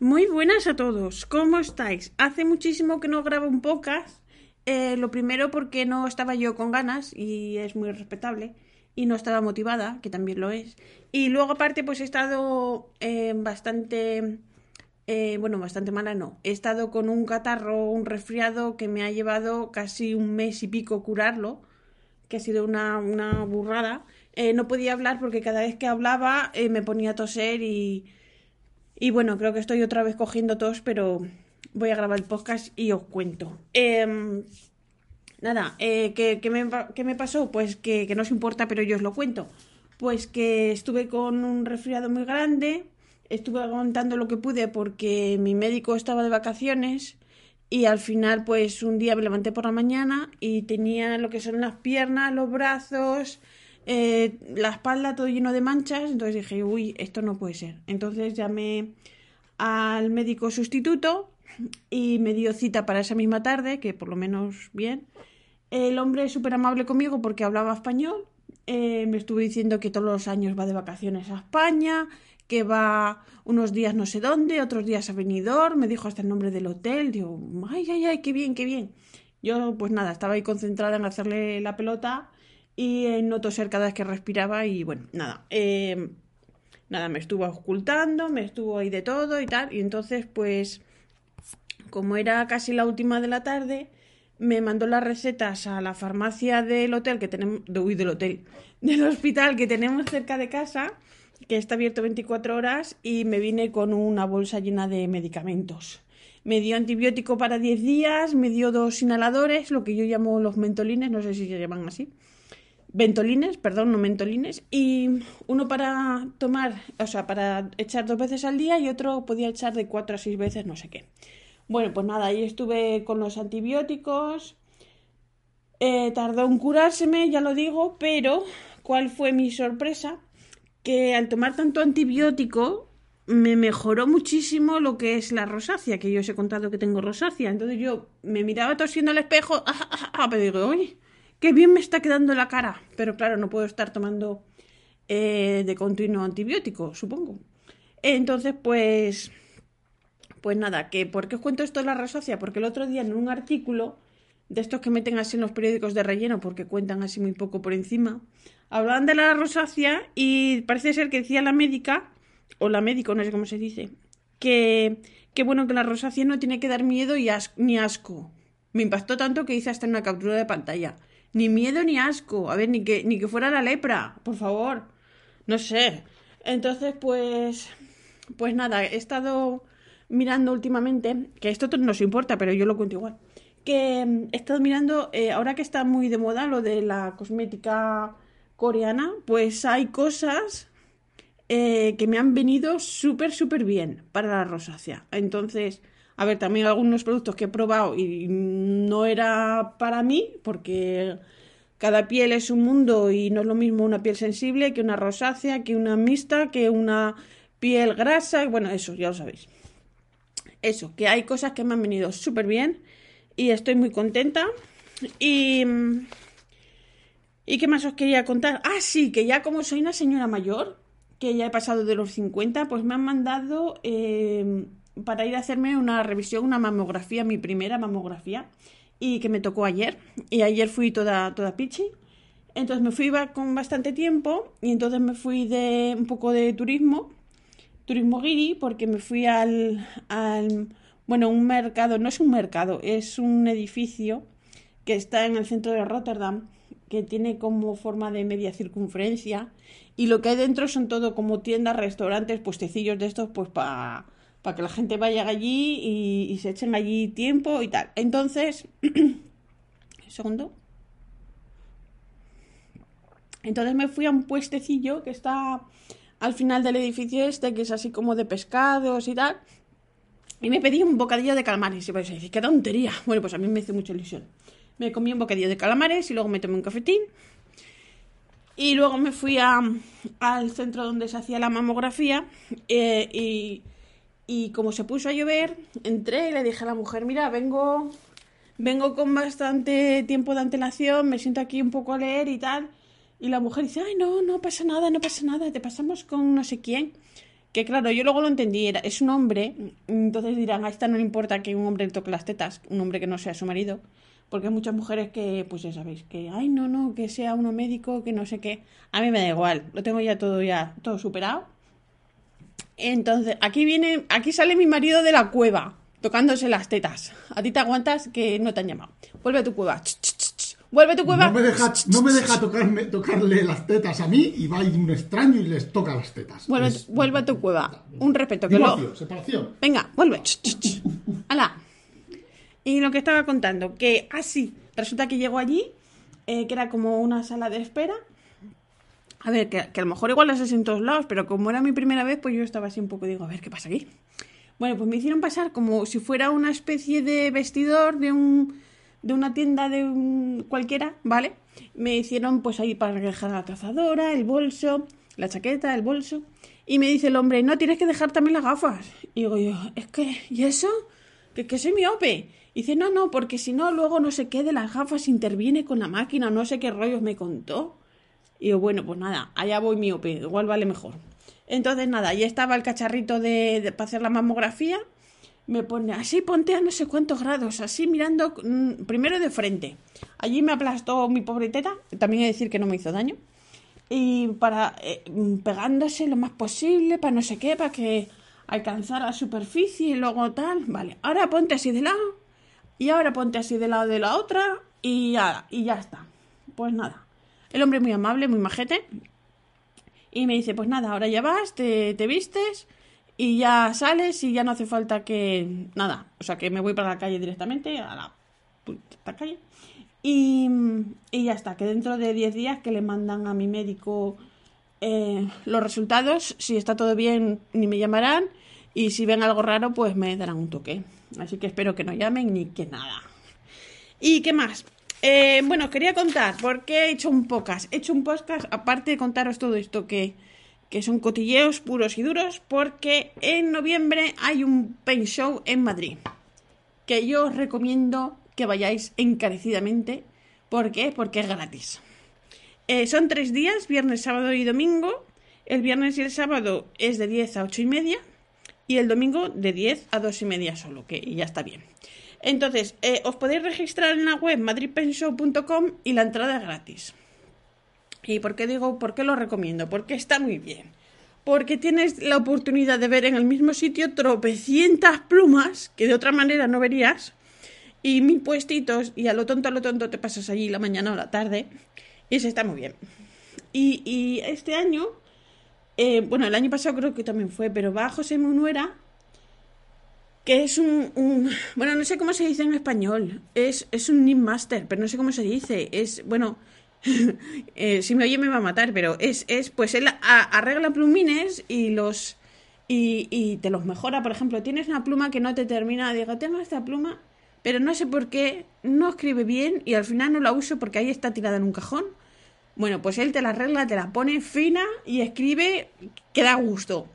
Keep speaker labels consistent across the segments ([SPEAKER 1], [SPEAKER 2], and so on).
[SPEAKER 1] Muy buenas a todos, ¿cómo estáis? Hace muchísimo que no grabo un podcast. Eh, lo primero porque no estaba yo con ganas y es muy respetable y no estaba motivada, que también lo es. Y luego aparte pues he estado eh, bastante, eh, bueno, bastante mala no. He estado con un catarro, un resfriado que me ha llevado casi un mes y pico curarlo, que ha sido una, una burrada. Eh, no podía hablar porque cada vez que hablaba me ponía a toser y, y bueno, creo que estoy otra vez cogiendo tos, pero voy a grabar el podcast y os cuento. Em, Nada, eh, ¿qué, qué me, qué me pasó? Pues que, que no os importa, pero yo os lo cuento. Pues que estuve con un resfriado muy grande, estuve aguantando lo que pude porque mi médico estaba de vacaciones y al final pues un día me levanté por la mañana y tenía lo que son las piernas, los brazos, eh, la espalda todo lleno de manchas, entonces dije, uy, esto no puede ser. Entonces llamé al médico sustituto y me dio cita para esa misma tarde, que por lo menos bien. El hombre es súper amable conmigo porque hablaba español. Eh, me estuvo diciendo que todos los años va de vacaciones a España, que va unos días no sé dónde, otros días a Benidorm. Me dijo hasta el nombre del hotel. Digo, ay, ay, ay, qué bien, qué bien. Yo, pues nada, estaba ahí concentrada en hacerle la pelota y en no toser cada vez que respiraba. Y bueno, nada. eh, nada, me estuvo ocultando, me estuvo ahí de todo y tal. Y entonces, pues como era casi la última de la tarde, me mandó las recetas a la farmacia del hotel que tenemos, de, uy, del hotel, del hospital que tenemos cerca de casa, que está abierto 24 horas, y me vine con una bolsa llena de medicamentos. Me dio antibiótico para 10 días, me dio dos inhaladores, lo que yo llamo los mentolines, no sé si se llaman así. Ventolines, perdón, no mentolines, y uno para tomar, o sea, para echar dos veces al día y otro podía echar de cuatro a seis veces, no sé qué. Bueno, pues nada, ahí estuve con los antibióticos. Eh, tardó en curárseme, ya lo digo, pero ¿cuál fue mi sorpresa? Que al tomar tanto antibiótico me mejoró muchísimo lo que es la rosácea, que yo os he contado que tengo rosácea. Entonces yo me miraba tosiendo al espejo, ah, ah, ah, pero digo, uy, qué bien me está quedando la cara. Pero claro, no puedo estar tomando eh, de continuo antibiótico, supongo. Entonces, pues pues nada, que ¿por qué os cuento esto de la rosácea? Porque el otro día en un artículo de estos que meten así en los periódicos de relleno, porque cuentan así muy poco por encima, hablaban de la rosácea y parece ser que decía la médica, o la médico, no sé cómo se dice, que, que bueno, que la rosácea no tiene que dar miedo y ni asco. Me impactó tanto que hice hasta una captura de pantalla. Ni miedo ni asco. A ver, ni que, ni que fuera la lepra, por favor. No sé. Entonces, pues, pues nada, he estado mirando últimamente, que esto no os importa, pero yo lo cuento igual, que he estado mirando, eh, ahora que está muy de moda lo de la cosmética coreana, pues hay cosas eh, que me han venido súper, súper bien para la rosácea. Entonces, a ver, también algunos productos que he probado y no era para mí, porque cada piel es un mundo y no es lo mismo una piel sensible que una rosácea, que una mixta, que una piel grasa, bueno, eso ya lo sabéis eso, que hay cosas que me han venido súper bien y estoy muy contenta. Y, ¿Y qué más os quería contar? Ah, sí, que ya como soy una señora mayor, que ya he pasado de los 50, pues me han mandado eh, para ir a hacerme una revisión, una mamografía, mi primera mamografía, y que me tocó ayer. Y ayer fui toda, toda pichi. Entonces me fui con bastante tiempo y entonces me fui de un poco de turismo turismo guiri porque me fui al, al, bueno, un mercado, no es un mercado, es un edificio que está en el centro de Rotterdam, que tiene como forma de media circunferencia y lo que hay dentro son todo como tiendas, restaurantes, puestecillos de estos, pues para que la gente vaya allí y, y se echen allí tiempo y tal. Entonces, un segundo. Entonces me fui a un puestecillo que está al final del edificio este, que es así como de pescados y tal. Y me pedí un bocadillo de calamares. Y vais a decir, qué. Bueno, pues a mí me hizo mucha ilusión. Me comí un bocadillo de calamares y luego me tomé un cafetín. Y luego me fui a, al centro donde se hacía la mamografía eh, y, y, como se puso a llover, entré y le dije a la mujer, mira, vengo, vengo con bastante tiempo de antelación, me siento aquí un poco a leer y tal. Y la mujer dice, ay, no, no pasa nada, no pasa nada, te pasamos con no sé quién. Que claro, yo luego lo entendí, era, es un hombre, entonces dirán, a esta no le importa que un hombre le toque las tetas, un hombre que no sea su marido. Porque hay muchas mujeres que, pues ya sabéis, que, ay, no, no, que sea uno médico, que no sé qué. A mí me da igual, lo tengo ya todo, ya, todo superado. Entonces, aquí viene, aquí sale mi marido de la cueva, tocándose las tetas. A ti te aguantas que no te han llamado. Vuelve a tu cueva. Vuelve a tu cueva.
[SPEAKER 2] No me deja, no me deja tocarme, tocarle las tetas a mí y va a ir un extraño y les toca las tetas.
[SPEAKER 1] Vuelve, vuelve a tu cueva. Un respeto. Que lo...
[SPEAKER 2] Separación.
[SPEAKER 1] Venga, vuelve. ¡Hala! Y lo que estaba contando, que así, resulta que llegó allí, eh, que era como una sala de espera. A ver, que, a lo mejor igual las es en todos lados, pero como era mi primera vez, pues yo estaba así un poco, digo, a ver, ¿qué pasa aquí? Bueno, pues me hicieron pasar como si fuera una especie de vestidor de un de una tienda de un cualquiera, ¿vale? Me hicieron pues ahí para dejar la cazadora, el bolso, la chaqueta, el bolso. Y me dice el hombre, no, tienes que dejar también las gafas. Y digo yo, es que, ¿y eso? Que, que soy miope. Y dice, no, no, porque si no, luego no sé qué de las gafas interviene con la máquina, no sé qué rollos me contó. Y digo, bueno, pues nada, allá voy miope, igual vale mejor. Entonces, nada, ahí estaba el cacharrito de, de- para hacer la mamografía. Me pone, así ponte a no sé cuántos grados, así mirando mm, primero de frente. Allí me aplastó mi pobre teta, también he de decir que no me hizo daño. Y para eh, mm, pegándose lo más posible, para no sé qué, para que alcanzara la superficie y luego tal. Vale, ahora ponte así de lado, y ahora ponte así de lado de la otra, y ya, y ya está. Pues nada. El hombre muy amable, muy majete. Y me dice, pues nada, ahora ya vas, te, te vistes y ya sales y ya no hace falta que... Nada, o sea que me voy para la calle directamente, a la puta calle. Y, y ya está, que dentro de 10 días que le mandan a mi médico eh, los resultados, si está todo bien ni me llamarán y si ven algo raro pues me darán un toque. Así que espero que no llamen ni que nada. ¿Y qué más? Eh, bueno, quería contar, porque he hecho un podcast. He hecho un podcast, aparte de contaros todo esto, que, que son cotilleos puros y duros, porque en noviembre hay un paint show en Madrid. Que yo os recomiendo que vayáis encarecidamente. ¿Por qué? Porque es gratis. Eh, son tres días, viernes, sábado y domingo. El viernes y el sábado es de 10 a 8 y media. Y el domingo de 10 a 2 y media solo, que ya está bien. Entonces, eh, os podéis registrar en la web madridpenshow.com y la entrada es gratis. ¿Y por qué digo, por qué lo recomiendo? Porque está muy bien. Porque tienes la oportunidad de ver en el mismo sitio tropecientas plumas que de otra manera no verías y mil puestitos y a lo tonto a lo tonto te pasas allí la mañana o la tarde y se está muy bien. Y, y este año, eh, bueno, el año pasado creo que también fue, pero va José Munuera que es un, un- bueno, no sé cómo se dice en español, es, es un Nim Master, pero no sé cómo se dice, es, bueno, eh, si me oye me va a matar, pero es, es pues él arregla plumines y los, y, y te los mejora, por ejemplo, tienes una pluma que no te termina, digo, tengo esta pluma, pero no sé por qué, no escribe bien y al final no la uso porque ahí está tirada en un cajón. Bueno, pues él te la arregla, te la pone fina y escribe que da gusto.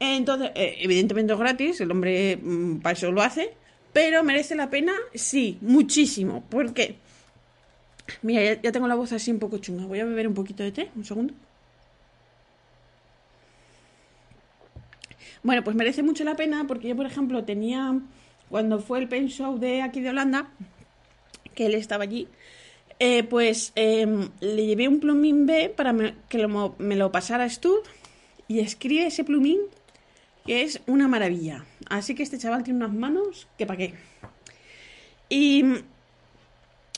[SPEAKER 1] Entonces, eh, evidentemente es gratis, el hombre mm, para eso lo hace, pero merece la pena, sí, muchísimo. porque Mira, ya, tengo la voz así un poco chunga. Voy a beber un poquito de té, un segundo. Bueno, pues merece mucho la pena porque yo, por ejemplo, tenía, cuando fue el pen show de aquí de Holanda, que él estaba allí, eh, pues eh, le llevé un plumín B para que me lo pasara a y escribe ese plumín que es una maravilla. Así que este chaval tiene unas manos que pa' qué. Y,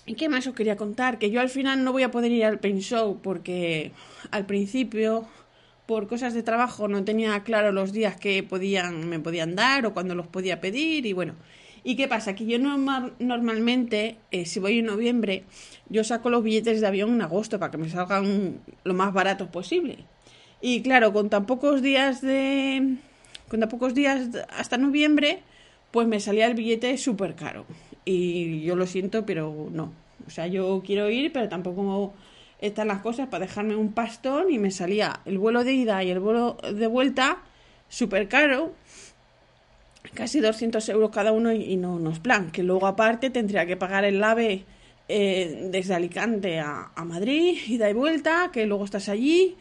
[SPEAKER 1] ¿y qué más os quería contar? Que yo al final no voy a poder ir al paint show porque al principio, por cosas de trabajo, no tenía claro los días que podían, me podían dar o cuándo los podía pedir y bueno. ¿Y qué pasa? Que yo normal- normalmente, eh, si voy en noviembre, yo saco los billetes de avión en agosto para que me salgan lo más baratos posible. Y claro, con tan pocos días de. Con tan pocos días hasta noviembre, pues me salía el billete súper caro. Y yo lo siento, pero no. O sea, yo quiero ir, pero tampoco están las cosas para dejarme un pastón y me salía el vuelo de ida y el vuelo de vuelta súper caro. Casi 200 euros cada uno y no, no es plan. Que luego aparte tendría que pagar el AVE eh, desde Alicante a, a Madrid, ida y vuelta, que luego estás allí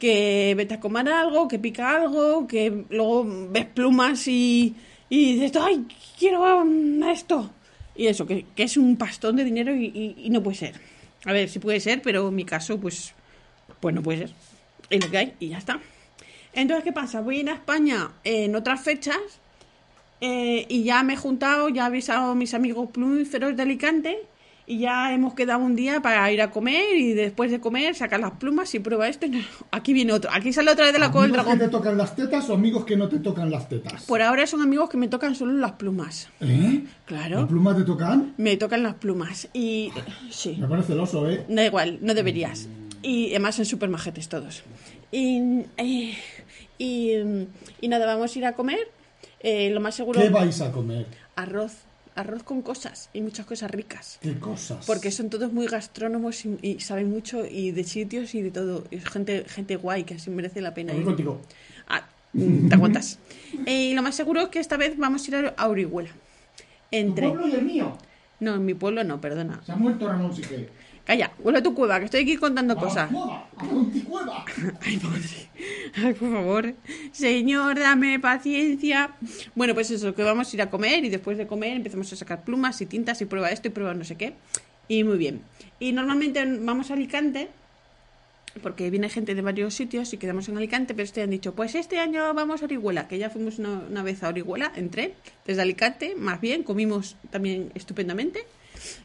[SPEAKER 1] que vete a comer algo, que pica algo, que luego ves plumas y, y dices, ay, quiero esto. Y eso, que, que es un pastón de dinero y, y, y, no puede ser. A ver, sí puede ser, pero en mi caso, pues, pues no puede ser. Es lo que hay y ya está. Entonces, ¿qué pasa? Voy a ir a España en otras fechas eh, y ya me he juntado, ya he avisado a mis amigos plumíferos de Alicante y ya hemos quedado un día para ir a comer y después de comer sacar las plumas y prueba esto. No, aquí viene otro. Aquí sale otra vez de la cola del
[SPEAKER 2] ¿Amigos
[SPEAKER 1] dragón.
[SPEAKER 2] que te tocan las tetas o amigos que no te tocan las tetas?
[SPEAKER 1] Por ahora son amigos que me tocan solo las plumas.
[SPEAKER 2] ¿Eh?
[SPEAKER 1] Claro.
[SPEAKER 2] ¿Las plumas te tocan?
[SPEAKER 1] Me tocan las plumas. Y sí.
[SPEAKER 2] Me parece celoso, ¿eh?
[SPEAKER 1] Da igual, no deberías. Y además son súper majetes todos. Y, eh, y, y nada, vamos a ir a comer. Eh, lo más seguro.
[SPEAKER 2] ¿Qué vais a comer?
[SPEAKER 1] Arroz. Arroz con cosas y muchas cosas ricas.
[SPEAKER 2] ¿Qué cosas?
[SPEAKER 1] Porque son todos muy gastrónomos y, y saben mucho y de sitios y de todo. Y es gente, gente guay que así merece la pena ir.
[SPEAKER 2] contigo.
[SPEAKER 1] Ah, te aguantas. Eh, y lo más seguro es que esta vez vamos a ir a Orihuela.
[SPEAKER 2] ¿Tu
[SPEAKER 1] Entre.
[SPEAKER 2] pueblo y el mío?
[SPEAKER 1] No, en mi pueblo no, perdona.
[SPEAKER 2] Se ha muerto Ramón Sique.
[SPEAKER 1] Calla, vuelve a tu cueva, que estoy aquí contando cosas.
[SPEAKER 2] ¡A la Monticueva!
[SPEAKER 1] Ay, madre. Ay, por favor. Señor, dame paciencia. Bueno, pues eso, que vamos a ir a comer y después de comer empezamos a sacar plumas y tintas y prueba esto y prueba no sé qué. Y muy bien. Y normalmente vamos a Alicante porque viene gente de varios sitios y quedamos en Alicante, pero este han dicho, pues este año vamos a Orihuela, que ya fuimos una, una vez a Orihuela, entré desde Alicante, más bien, comimos también estupendamente.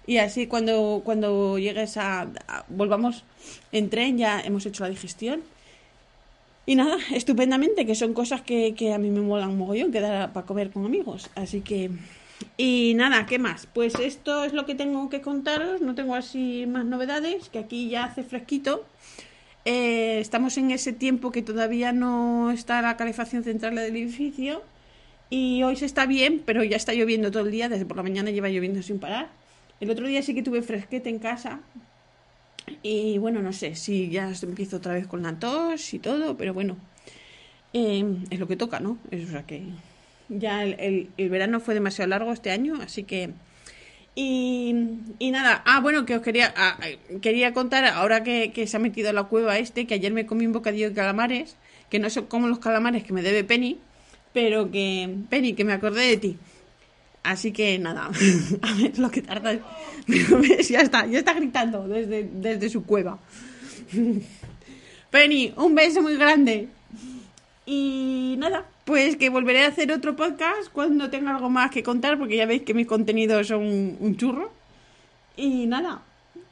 [SPEAKER 1] Y así cuando, cuando llegues a, a- volvamos en tren ya hemos hecho la digestión. Y nada, estupendamente, que son cosas que, que a mí me molan mogollón, quedar para comer con amigos. Así que... Y nada, ¿qué más? Pues esto es lo que tengo que contaros, no tengo así más novedades, que aquí ya hace fresquito. Eh, estamos en ese tiempo que todavía no está la calefacción central del edificio. Y hoy se está bien, pero ya está lloviendo todo el día, desde por la mañana lleva lloviendo sin parar. El otro día sí que tuve fresquete en casa. Y bueno, no sé si ya empiezo otra vez con la tos y todo, pero bueno, eh, es lo que toca, ¿no? Es, o sea que ya el, el- verano fue demasiado largo este año, así que... Y, y nada, ah, bueno, que os quería, ah, quería contar, ahora que, que se ha metido a la cueva este, que ayer me comí un bocadillo de calamares, que no son como los calamares que me debe Penny, pero que, Penny, que me acordé de ti. Así que nada, a ver lo que tarda. Ya está, ya está gritando desde, desde su cueva. Penny, un beso muy grande. Y nada, pues que volveré a hacer otro podcast cuando tenga algo más que contar, porque ya veis que mis contenidos son un churro. Y nada,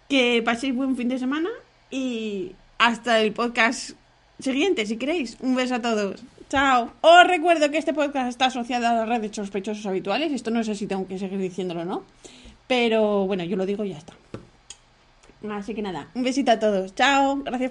[SPEAKER 1] que paséis buen fin de semana y hasta el podcast siguiente, si queréis. Un beso a todos. Chao. Os recuerdo que este podcast está asociado a la red de sospechosos habituales. Esto no sé si tengo que seguir diciéndolo o no. Pero bueno, yo lo digo y ya está. Así que nada, un besito a todos. Chao. Gracias.